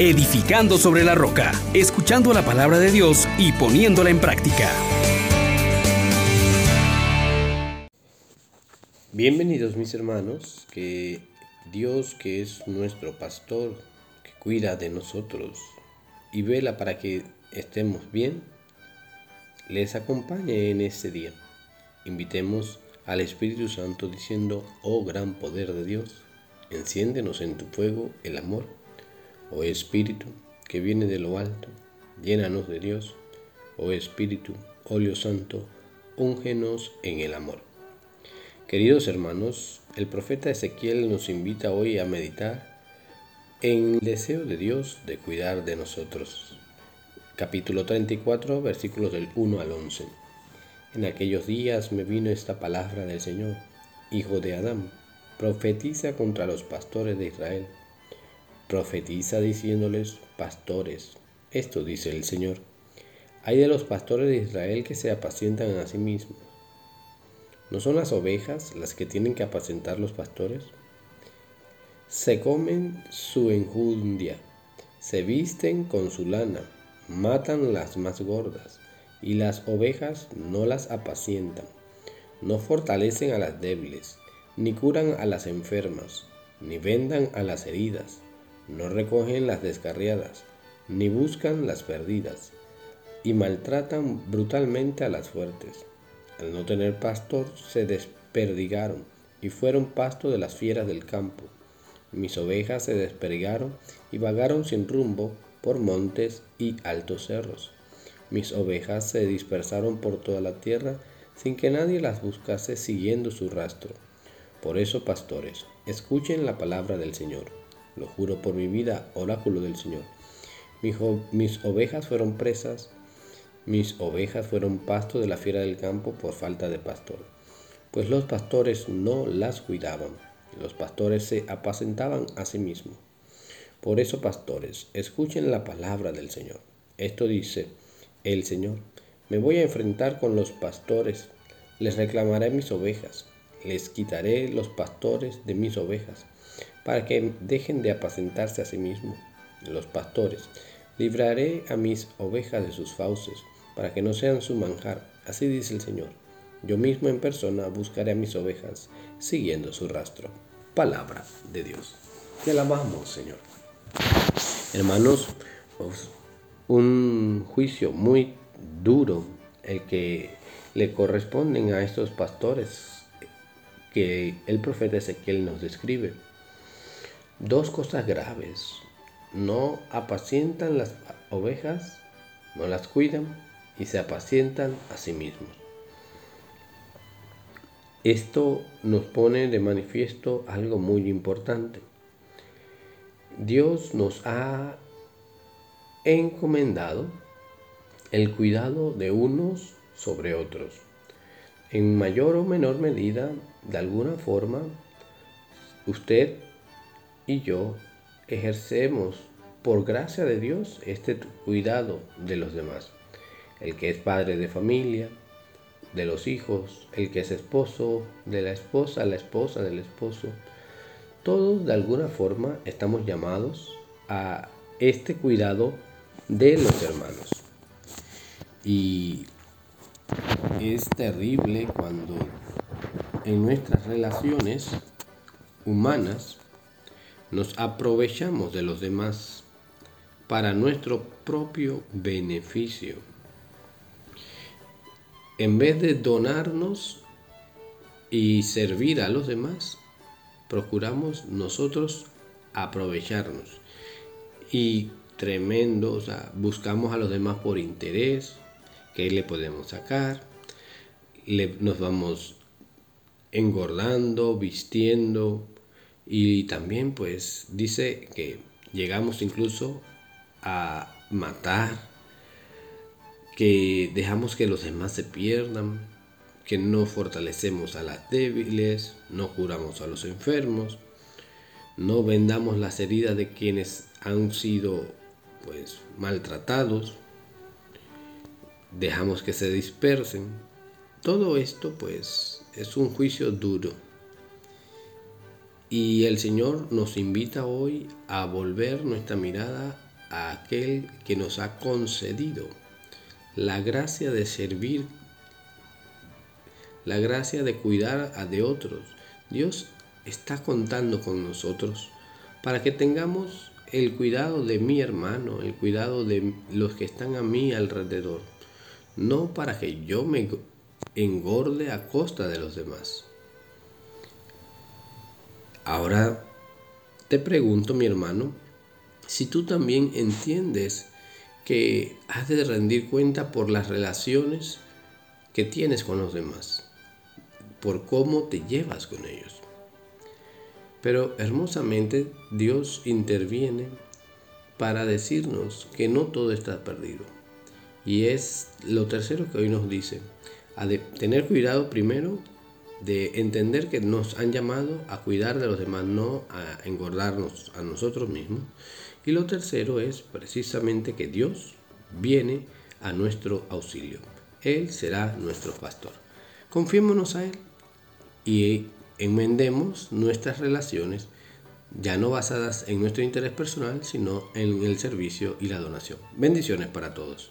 edificando sobre la roca, escuchando la palabra de Dios y poniéndola en práctica. Bienvenidos mis hermanos, que Dios que es nuestro pastor, que cuida de nosotros y vela para que estemos bien, les acompañe en este día. Invitemos al Espíritu Santo diciendo, oh gran poder de Dios, enciéndenos en tu fuego el amor. Oh Espíritu, que viene de lo alto, llénanos de Dios. Oh Espíritu, óleo santo, úngenos en el amor. Queridos hermanos, el profeta Ezequiel nos invita hoy a meditar en el deseo de Dios de cuidar de nosotros. Capítulo 34, versículos del 1 al 11. En aquellos días me vino esta palabra del Señor, Hijo de Adán, profetiza contra los pastores de Israel. Profetiza diciéndoles, pastores, esto dice el Señor. Hay de los pastores de Israel que se apacientan a sí mismos. ¿No son las ovejas las que tienen que apacentar los pastores? Se comen su enjundia, se visten con su lana, matan las más gordas y las ovejas no las apacientan, no fortalecen a las débiles, ni curan a las enfermas, ni vendan a las heridas, no recogen las descarriadas, ni buscan las perdidas, y maltratan brutalmente a las fuertes. Al no tener pastor, se desperdigaron y fueron pasto de las fieras del campo. Mis ovejas se desperdigaron y vagaron sin rumbo por montes y altos cerros. Mis ovejas se dispersaron por toda la tierra sin que nadie las buscase siguiendo su rastro. Por eso, pastores, escuchen la palabra del Señor. Lo juro por mi vida, oráculo del Señor. Mis, ovejas fueron presas, mis ovejas fueron pasto de la fiera del campo por falta de pastor. Pues los pastores no las cuidaban, los pastores se apacentaban a sí mismos. Por eso, pastores, escuchen la palabra del Señor. Esto dice, el Señor. Me voy a enfrentar con los pastores, les reclamaré mis ovejas, les quitaré los pastores de mis ovejas, para que dejen de apacentarse a sí mismos. Los pastores, libraré a mis ovejas de sus fauces, para que no sean su manjar. Así dice el Señor. Yo mismo en persona buscaré a mis ovejas, siguiendo su rastro. Palabra de Dios. Te alabamos, Señor. Hermanos, un juicio muy duro el que le corresponden a estos pastores que el profeta Ezequiel nos describe. Dos cosas graves. No apacientan las ovejas, no las cuidan y se apacientan a sí mismos. Esto nos pone de manifiesto algo muy importante. Dios nos ha encomendado el cuidado de unos sobre otros. En mayor o menor medida, de alguna forma, usted y yo ejercemos por gracia de Dios este cuidado de los demás. El que es padre de familia, de los hijos, el que es esposo de la esposa, la esposa del esposo. Todos de alguna forma estamos llamados a este cuidado de los hermanos. Y es terrible cuando en nuestras relaciones humanas nos aprovechamos de los demás para nuestro propio beneficio. En vez de donarnos y servir a los demás, procuramos nosotros aprovecharnos. Y tremendo, o sea, buscamos a los demás por interés, que le podemos sacar, nos vamos engordando, vistiendo y también pues dice que llegamos incluso a matar, que dejamos que los demás se pierdan, que no fortalecemos a las débiles, no curamos a los enfermos, no vendamos las heridas de quienes han sido pues maltratados, dejamos que se dispersen. Todo esto pues es un juicio duro. Y el Señor nos invita hoy a volver nuestra mirada a aquel que nos ha concedido la gracia de servir, la gracia de cuidar a de otros. Dios está contando con nosotros para que tengamos el cuidado de mi hermano, el cuidado de los que están a mi alrededor, no para que yo me engorde a costa de los demás. Ahora te pregunto, mi hermano, si tú también entiendes que has de rendir cuenta por las relaciones que tienes con los demás, por cómo te llevas con ellos. Pero hermosamente Dios interviene para decirnos que no todo está perdido. Y es lo tercero que hoy nos dice, a de tener cuidado primero de entender que nos han llamado a cuidar de los demás, no a engordarnos a nosotros mismos. Y lo tercero es precisamente que Dios viene a nuestro auxilio. Él será nuestro pastor. Confiémonos a Él y enmendemos nuestras relaciones ya no basadas en nuestro interés personal, sino en el servicio y la donación. Bendiciones para todos.